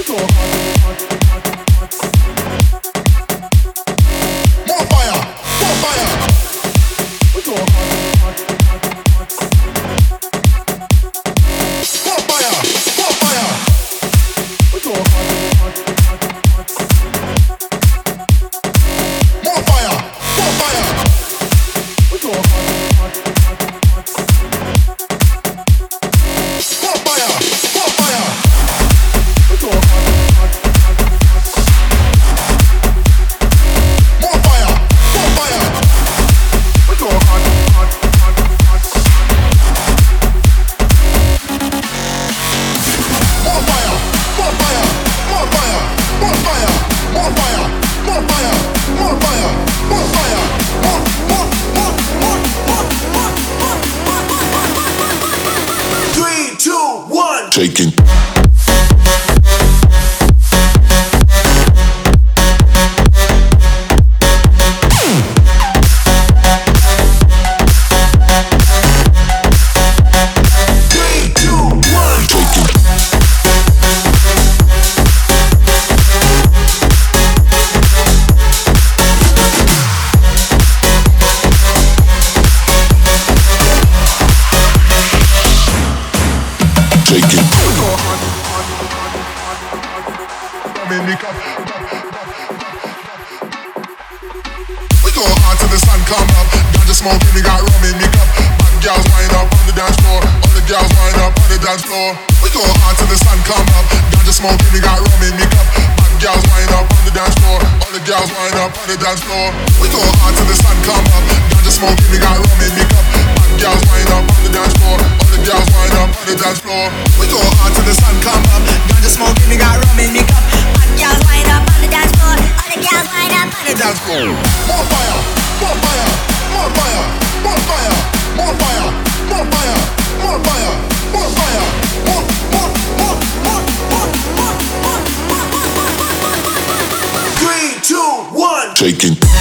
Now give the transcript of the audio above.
with your hard. shaking. shaking. We go hard till the sun come up. We got rum in the cup. Bad girls wind up on the dance floor. All the girls wind up on the dance floor. We go hard till the sun come up. We got rum in the cup. Bad girls wind up on the dance floor. All the girls wind up on the dance floor. We go hard till the sun come up. We got Taking.